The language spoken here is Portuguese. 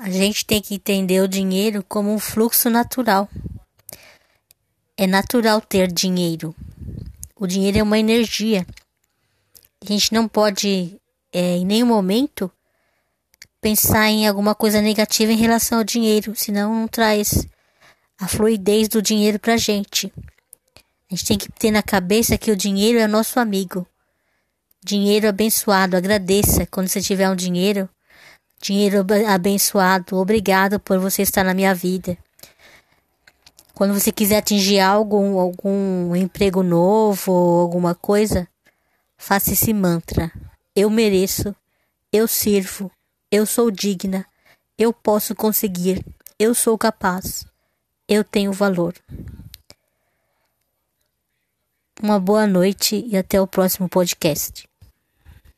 A gente tem que entender o dinheiro como um fluxo natural. É natural ter dinheiro. O dinheiro é uma energia. A gente não pode, é, em nenhum momento, pensar em alguma coisa negativa em relação ao dinheiro, senão não traz a fluidez do dinheiro pra gente. A gente tem que ter na cabeça que o dinheiro é nosso amigo. Dinheiro abençoado, agradeça quando você tiver um dinheiro. Dinheiro abençoado, obrigado por você estar na minha vida. Quando você quiser atingir algo, algum emprego novo, alguma coisa, faça esse mantra. Eu mereço, eu sirvo, eu sou digna, eu posso conseguir, eu sou capaz, eu tenho valor. Uma boa noite e até o próximo podcast.